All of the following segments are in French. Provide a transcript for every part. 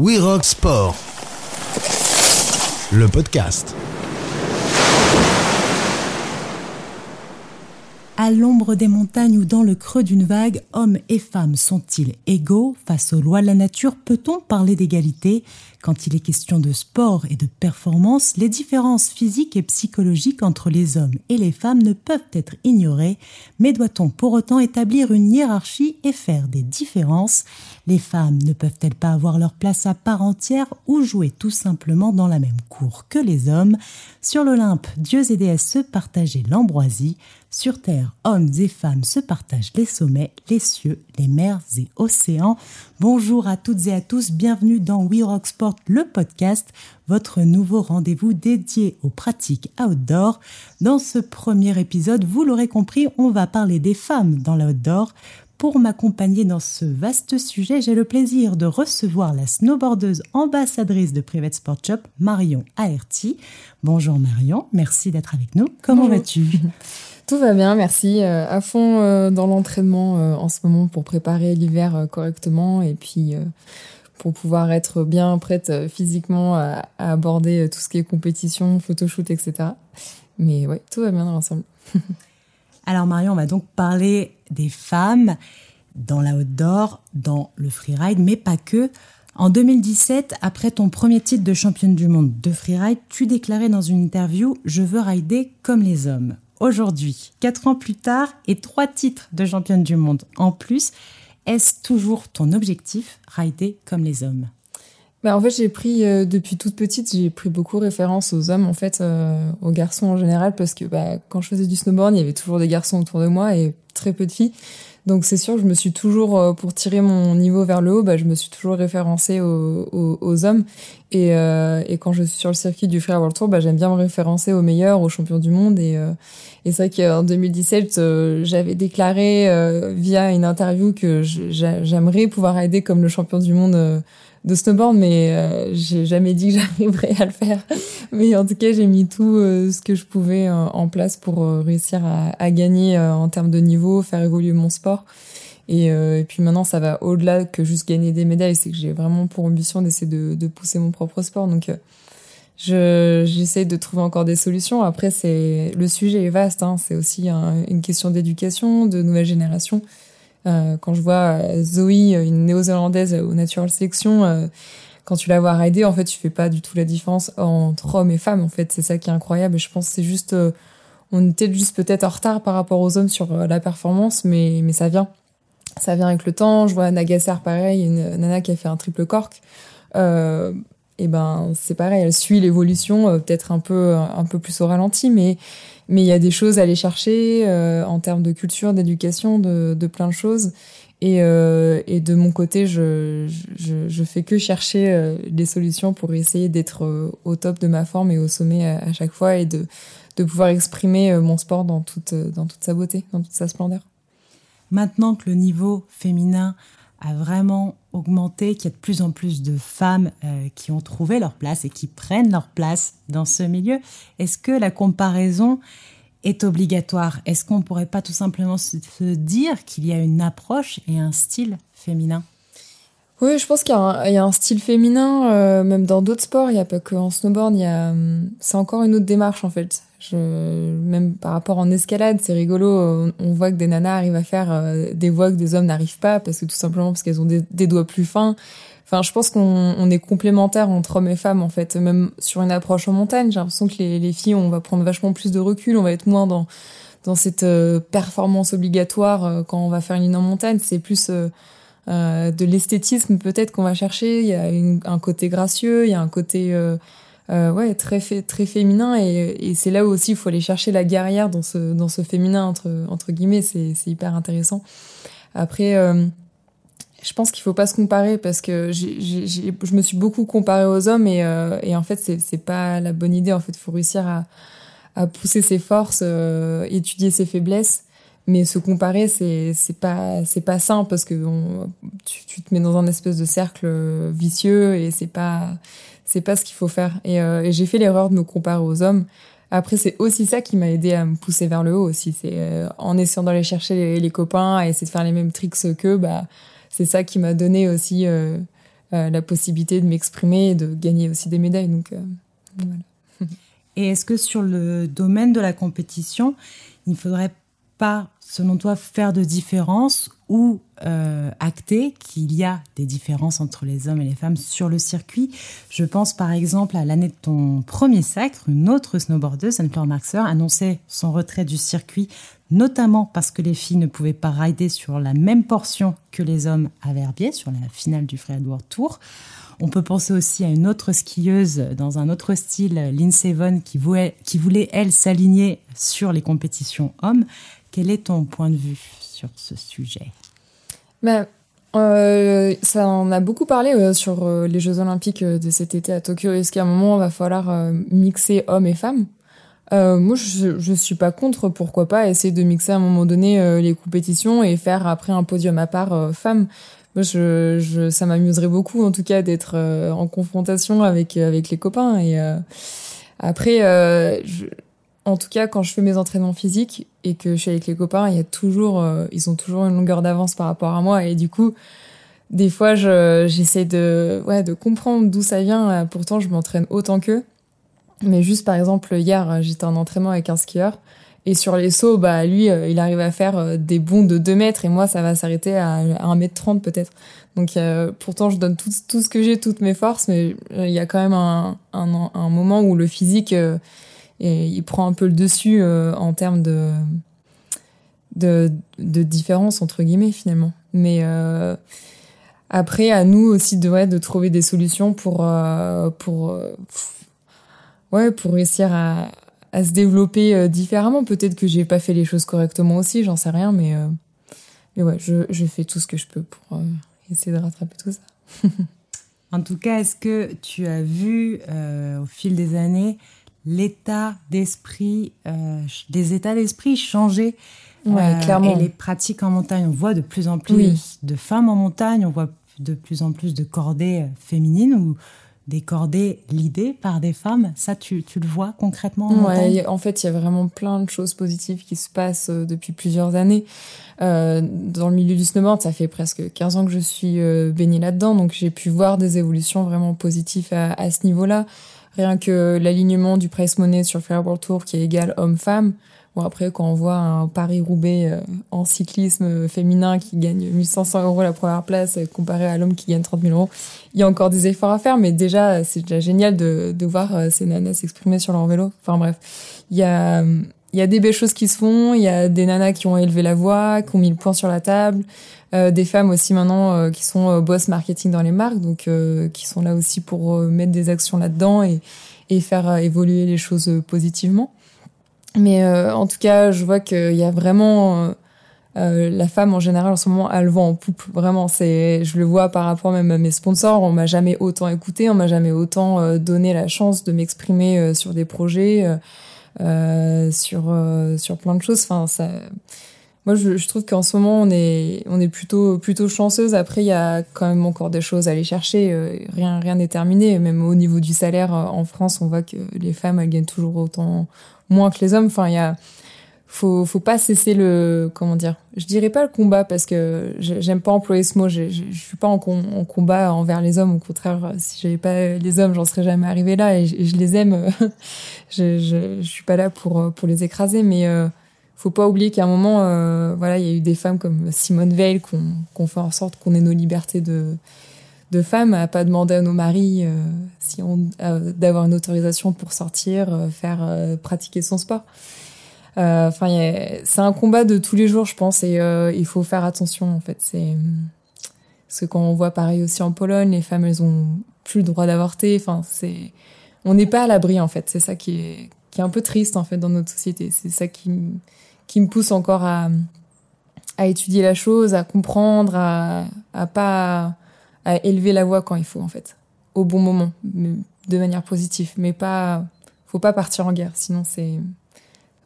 We Sport, le podcast. À l'ombre des montagnes ou dans le creux d'une vague, hommes et femmes sont-ils égaux face aux lois de la nature? Peut-on parler d'égalité? Quand il est question de sport et de performance, les différences physiques et psychologiques entre les hommes et les femmes ne peuvent être ignorées, mais doit-on pour autant établir une hiérarchie et faire des différences? Les femmes ne peuvent-elles pas avoir leur place à part entière ou jouer tout simplement dans la même cour que les hommes? Sur l'Olympe, dieux et déesses se partageaient l'ambroisie, sur Terre, hommes et femmes se partagent les sommets, les cieux, les mers et océans. Bonjour à toutes et à tous, bienvenue dans We Rock Sport, le podcast, votre nouveau rendez-vous dédié aux pratiques outdoor. Dans ce premier épisode, vous l'aurez compris, on va parler des femmes dans l'outdoor. Pour m'accompagner dans ce vaste sujet, j'ai le plaisir de recevoir la snowboardeuse ambassadrice de Private Sport Shop, Marion Aerti. Bonjour Marion, merci d'être avec nous. Comment vas-tu? Tout va bien, merci. Euh, à fond euh, dans l'entraînement euh, en ce moment pour préparer l'hiver correctement et puis pour pouvoir être bien prête physiquement à, aborder tout ce qui est compétition, photoshoot, etc. Mais ouais, tout va bien dans l'ensemble. Alors Marion, on va donc parler des femmes dans la outdoor, dans le freeride, mais pas que. En 2017, après ton premier titre de championne du monde de freeride, tu déclarais dans une interview Je veux rider comme les hommes. Aujourd'hui, quatre ans plus tard et trois titres de championne du monde en plus, est-ce toujours ton objectif, rider comme les hommes? Bah en fait, j'ai pris euh, depuis toute petite, j'ai pris beaucoup référence aux hommes, en fait, euh, aux garçons en général, parce que bah, quand je faisais du snowboard, il y avait toujours des garçons autour de moi et très peu de filles. Donc c'est sûr, je me suis toujours, euh, pour tirer mon niveau vers le haut, bah, je me suis toujours référencée aux, aux, aux hommes. Et, et, quand je suis sur le circuit du Free World Tour, bah, j'aime bien me référencer aux meilleurs, aux champions du monde. Et, et c'est vrai qu'en 2017, j'avais déclaré via une interview que j'aimerais pouvoir aider comme le champion du monde de snowboard, mais euh, j'ai jamais dit que j'arriverais à le faire. Mais en tout cas, j'ai mis tout euh, ce que je pouvais euh, en place pour réussir à, à gagner en termes de niveau, faire évoluer mon sport. Et, et puis maintenant, ça va au-delà que juste gagner des médailles. C'est que j'ai vraiment pour ambition d'essayer de, de, pousser mon propre sport. Donc, je j'essaie de trouver encore des solutions. Après, c'est le sujet est vaste. Hein. C'est aussi une question d'éducation, de nouvelle génération. Euh, quand je vois euh, Zoe, une néo-zélandaise au Natural Selection, euh, quand tu la vois rider, en fait, tu fais pas du tout la différence entre hommes et femmes. En fait, c'est ça qui est incroyable. Et je pense que c'est juste, on était juste peut-être en retard par rapport aux hommes sur la performance, mais mais ça vient, ça vient avec le temps. Je vois Nagasser pareil, une nana qui a fait un triple cork. Euh, et ben c'est pareil, elle suit l'évolution, peut-être un peu un peu plus au ralenti, mais mais il y a des choses à aller chercher euh, en termes de culture, d'éducation, de, de, plein de choses. Et, euh, et de mon côté, je, je, je, fais que chercher euh, des solutions pour essayer d'être euh, au top de ma forme et au sommet à, à, chaque fois et de, de pouvoir exprimer mon sport dans toute, dans toute sa beauté, dans toute sa splendeur. Maintenant que le niveau féminin a vraiment augmenté, qu'il y a de plus en plus de femmes euh, qui ont trouvé leur place et qui prennent leur place dans ce milieu. Est-ce que la comparaison est obligatoire? Est-ce qu'on ne pourrait pas tout simplement se dire qu'il y a une approche et un style féminin? Oui, je pense qu'il y, a un style féminin, euh, même dans d'autres sports, il n'y a pas que en snowboard, il y a, hum, c'est encore une autre démarche en fait. Je, même par rapport en escalade, c'est rigolo. On, voit que des nanas arrivent à faire euh, des voies que des hommes n'arrivent pas parce que tout simplement parce qu'elles ont des, doigts plus fins. Enfin, je pense qu'on on est complémentaires entre hommes et femmes en fait. Même sur une approche en montagne, j'ai l'impression que les, les, filles, on va prendre vachement plus de recul, on va être moins dans dans cette euh, performance obligatoire euh, quand on va faire une ligne en montagne. C'est plus de l'esthétisme peut-être qu'on va chercher. Il y a une, un côté gracieux, il y a un côté euh, ouais, très, très féminin. Et, et c'est là où aussi il faut aller chercher la guerrière dans ce, dans ce féminin, entre, entre guillemets. C'est hyper intéressant. Après, euh, je pense qu'il faut pas se comparer parce que j je me suis beaucoup comparée aux hommes et, euh, et en fait, c'est pas la bonne idée. En fait, faut réussir à, à pousser ses forces, euh, étudier ses faiblesses mais se comparer c'est c'est pas c'est pas sain parce que tu, tu, te mets dans un espèce de cercle vicieux et c'est pas c'est pas ce qu'il faut faire. Et, euh, et j'ai fait l'erreur de me comparer aux hommes. Après, c'est aussi ça qui m'a aidé à me pousser vers le haut aussi. C'est euh, en essayant d'aller chercher les, copains, à essayer de faire les mêmes tricks qu'eux, bah, c'est ça qui m'a donné aussi euh, la possibilité de m'exprimer et de gagner aussi des médailles. Donc. Et est-ce que sur le domaine de la compétition, il ne faudrait pas, selon toi, faire de différence ou euh, acter qu'il y a des différences entre les hommes et les femmes sur le circuit? Je pense par exemple à l'année de ton premier sacre, une autre snowboardeuse, Anne-Fleur Marxer, annonçait son retrait du circuit, notamment parce que les filles ne pouvaient pas rider sur la même portion que les hommes à Verbier, sur la finale du Free World Tour. On peut penser aussi à une autre skieuse dans un autre style, Lindsey Vonn, qui voulait, qui voulait elle, s'aligner sur les compétitions hommes. Quel est ton point de vue sur ce sujet? Ben, euh, Ça en a beaucoup parlé euh, sur euh, les Jeux Olympiques de cet été à Tokyo. Est-ce qu'à un moment, il va falloir mixer hommes et femmes? Moi, je, je suis pas contre. Pourquoi pas essayer de mixer à un moment donné les compétitions et faire après un podium à part femmes je, je, ça m'amuserait beaucoup, en tout cas, d'être euh, en confrontation avec euh, avec les copains. Et euh, après, en tout cas, quand je fais mes entraînements physiques et que je suis avec les copains, il y a toujours, ils ont toujours une longueur d'avance par rapport à moi. Et du coup, des fois, j'essaie de ouais de comprendre d'où ça vient. Pourtant, je m'entraîne autant qu'eux. Mais juste par exemple, hier, j'étais en entraînement avec un skieur et sur les sauts, bah lui, euh, il arrive à faire euh, des bonds de 2 mètres et moi, ça va s'arrêter à, 1 mètre 30 peut-être. Donc euh, pourtant, je donne tout, ce que j'ai, toutes mes forces, mais il y a quand même un moment où le physique, il prend un peu le dessus en termes de, de, différence, entre guillemets, finalement. Mais après, à nous aussi de, de trouver des solutions pour, pour, ouais, pour réussir à à se développer euh, différemment. Peut-être que j'ai pas fait les choses correctement aussi, j'en sais rien, mais, euh, mais ouais, je, je, fais tout ce que je peux pour euh, essayer de rattraper tout ça. en tout cas, est-ce que tu as vu au fil des années l'état d'esprit, des états d'esprit changer ouais, clairement. et les pratiques en montagne On voit de plus en plus de femmes en montagne, on voit de plus en plus de cordées féminines ou des cordées l'idée par des femmes. Ça, tu, tu le vois concrètement en ouais, En fait, il y a vraiment plein de choses positives qui se passent euh, depuis plusieurs années. Euh, dans le milieu du snowboard, ça fait presque 15 ans que je suis euh, baignée là-dedans, donc j'ai pu voir des évolutions vraiment positives à, à ce niveau-là. Rien que l'alignement du price money sur World Tour qui est égal homme-femme, Bon, après, quand on voit un Paris-Roubaix euh, en cyclisme féminin qui gagne 1500 euros la première place euh, comparé à l'homme qui gagne 30 000 euros, il y a encore des efforts à faire, mais déjà, c'est déjà génial de, de voir euh, ces nanas s'exprimer sur leur vélo. Enfin bref, il y a, il y a des belles choses qui se font, il y a des nanas qui ont élevé la voix, qui ont mis le point sur la table, euh, des femmes aussi maintenant qui sont boss marketing dans les marques, donc qui sont là aussi pour mettre des actions là-dedans et, et faire évoluer les choses positivement. Mais euh, en tout cas, je vois qu'il y a vraiment euh, euh, la femme en général en ce moment a le vent en poupe. Vraiment, c'est, je le vois par rapport même à mes sponsors. On m'a jamais autant écouté, on m'a jamais autant donné la chance de m'exprimer sur des projets, sur sur plein de choses. Enfin, ça. Moi, je, trouve qu'en ce moment, on est on est plutôt plutôt chanceuse. Après, il y a quand même encore des choses à aller chercher. rien rien n'est terminé. Même au niveau du salaire en France, on voit que les femmes elles gagnent toujours autant moins que les hommes. Enfin, il y a faut faut pas cesser le comment dire je dirais pas le combat parce que j'aime pas employer ce mot je, je, suis pas en, combat envers les hommes au contraire si j'avais pas les hommes j'en serais jamais arrivé là et je, les aime je, je, je suis pas là pour pour les écraser mais euh, faut pas oublier qu'à un moment euh, voilà il y a eu des femmes comme Simone Veil qu'on qu'on fait en sorte qu'on ait nos libertés de de femmes à pas demander à nos maris euh, si euh, d'avoir une autorisation pour sortir, euh, faire pratiquer son sport. Enfin, c'est un combat de tous les jours, je pense, et il faut faire attention en fait. C'est parce que quand on voit pareil aussi en Pologne, les femmes elles ont plus le droit d'avorter. Enfin, c'est on n'est pas à l'abri en fait. C'est ça qui est qui est un peu triste en fait dans notre société. C'est ça qui qui me pousse encore à étudier la chose, à comprendre, à à pas à élever la voix quand il faut en fait, au bon moment, de manière positive, mais pas, faut pas partir en guerre, sinon c'est,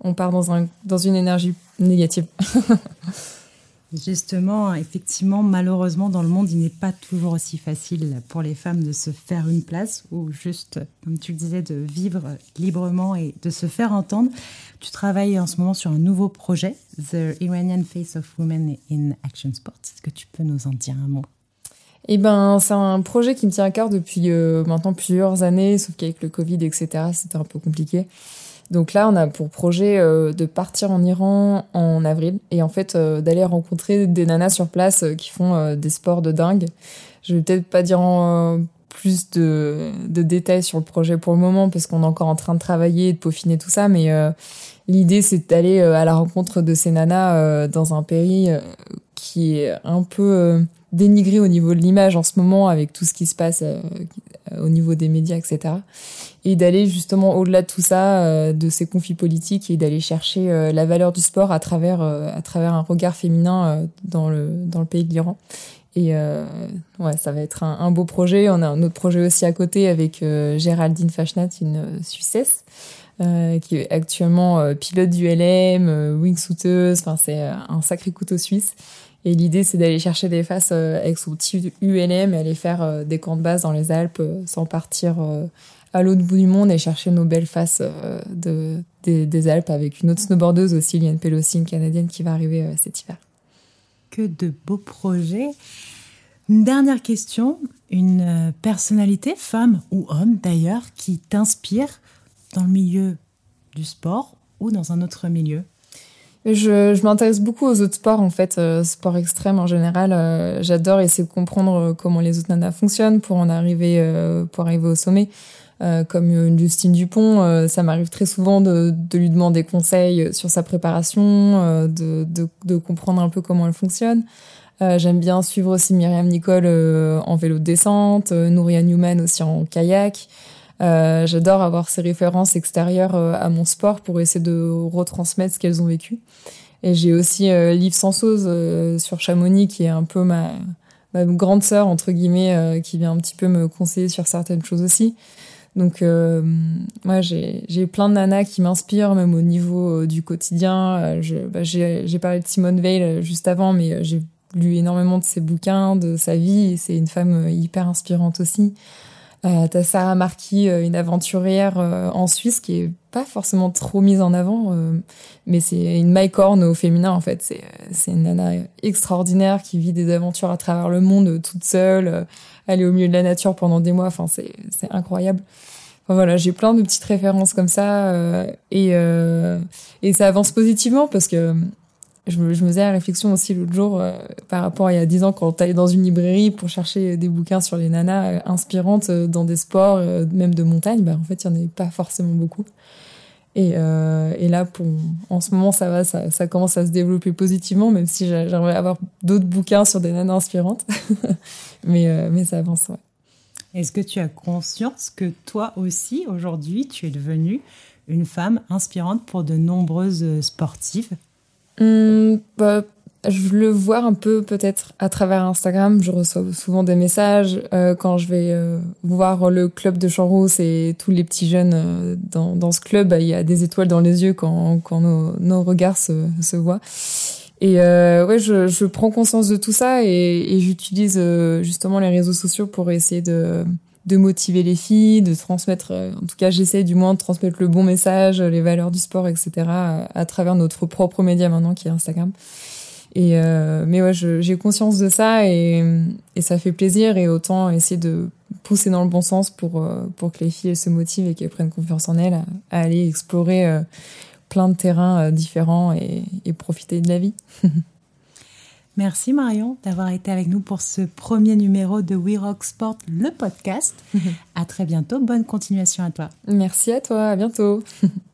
on part dans un dans une énergie négative. Justement, effectivement, malheureusement, dans le monde, il n'est pas toujours aussi facile pour les femmes de se faire une place ou juste, comme tu le disais, de vivre librement et de se faire entendre. Tu travailles en ce moment sur un nouveau projet, The Iranian Face of Women in Action Sports. Est-ce que tu peux nous en dire un mot? Eh ben, c'est un projet qui me tient à cœur depuis euh, maintenant plusieurs années, sauf qu'avec le Covid, etc., c'était un peu compliqué. Donc là, on a pour projet euh, de partir en Iran en avril et en fait euh, d'aller rencontrer des nanas sur place qui font des sports de dingue. Je vais peut-être pas dire plus de, de, détails sur le projet pour le moment parce qu'on est encore en train de travailler et de peaufiner tout ça, mais l'idée c'est d'aller à la rencontre de ces nanas dans un pays qui est un peu dénigré au niveau de l'image en ce moment avec tout ce qui se passe euh, au niveau des médias, etc. Et d'aller justement au-delà de tout ça, euh, de ces conflits politiques et d'aller chercher euh, la valeur du sport à travers à travers un regard féminin dans le dans le pays de l'Iran. Et ouais, ça va être un, beau projet. On a un autre projet aussi à côté avec Géraldine Fashnat, une Suissesse. qui est actuellement pilote du LM, wingsuiteuse, enfin c'est un sacré couteau suisse et l'idée, c'est d'aller chercher des faces euh, avec son petit ULM et aller faire euh, des camps de base dans les Alpes euh, sans partir à l'autre bout du monde et chercher nos belles faces de, des, Alpes avec une autre snowboardeuse aussi, Liane Pelosi, une Canadienne qui va arriver cet hiver. Que de beaux projets. Une dernière question. Une personnalité, femme ou homme d'ailleurs, qui t'inspire dans le milieu du sport ou dans un autre milieu? Je, je m'intéresse beaucoup aux autres sports en fait, euh, sport extrême en général. Euh, j'adore essayer de comprendre euh, comment les autres nanas fonctionnent pour en arriver, euh, pour arriver au sommet. comme une Justine Dupont, ça m'arrive très souvent de, de, lui demander conseils sur sa préparation, de, de, de, comprendre un peu comment elle fonctionne. J'aime bien suivre aussi Myriam Nicole en vélo de descente, Nouria Newman aussi en kayak. Euh, j'adore avoir ces références extérieures euh, à mon sport pour essayer de retransmettre ce qu'elles ont vécu. Et j'ai aussi euh, Liv Sansose euh, sur Chamonix qui est un peu ma, grande sœur entre guillemets qui vient un petit peu me conseiller sur certaines choses aussi. Donc moi j'ai j'ai plein de nanas qui m'inspirent même au niveau du quotidien. Bah, j'ai parlé de Simone Veil juste avant, mais j'ai lu énormément de ses bouquins, de sa vie. C'est une femme hyper inspirante aussi. Euh, T'as Sarah Marquis, euh, une aventurière euh, en Suisse qui est pas forcément trop mise en avant, euh, mais c'est une mycorn au féminin en fait. C'est une nana extraordinaire qui vit des aventures à travers le monde toute seule. elle est au milieu de la nature pendant des mois. Enfin c'est c'est incroyable. Enfin, voilà, j'ai plein de petites références comme ça et et ça avance positivement parce que je me, je faisais la réflexion aussi l'autre jour euh, par rapport à il y a dix ans quand t'allais dans une librairie pour chercher des bouquins sur les nanas euh, inspirantes euh, dans des sports, même de montagne, bah en fait il y en avait pas forcément beaucoup. Et, là, en ce moment, ça va, ça, commence à se développer positivement, même si j'aimerais avoir d'autres bouquins sur des nanas inspirantes. mais, mais ça avance, ouais. Est-ce que tu as conscience que toi aussi, aujourd'hui, tu es devenue une femme inspirante pour de nombreuses sportives? Bah, je le vois un peu peut-être à travers Instagram. Je reçois souvent des messages euh, quand je vais euh, voir le club de Champs-Rousse et tous les petits jeunes euh, dans, dans ce club. Bah, il y a des étoiles dans les yeux quand, quand nos, regards se, se voient. Et ouais, je, je prends conscience de tout ça et j'utilise justement les réseaux sociaux pour essayer de de motiver les filles, de transmettre, euh, en tout cas j'essaie du moins de transmettre le bon message, les valeurs du sport, etc. à, travers notre propre média maintenant qui est Instagram. Et euh, mais ouais, j'ai conscience de ça et, ça fait plaisir et autant essayer de pousser dans le bon sens pour euh, pour que les filles se motivent et qu'elles prennent confiance en elles à, aller explorer plein de terrains différents et profiter de la vie. Merci Marion d'avoir été avec nous pour ce premier numéro de We Rock Sport, le podcast. à très bientôt. Bonne continuation à toi. Merci à toi. À bientôt.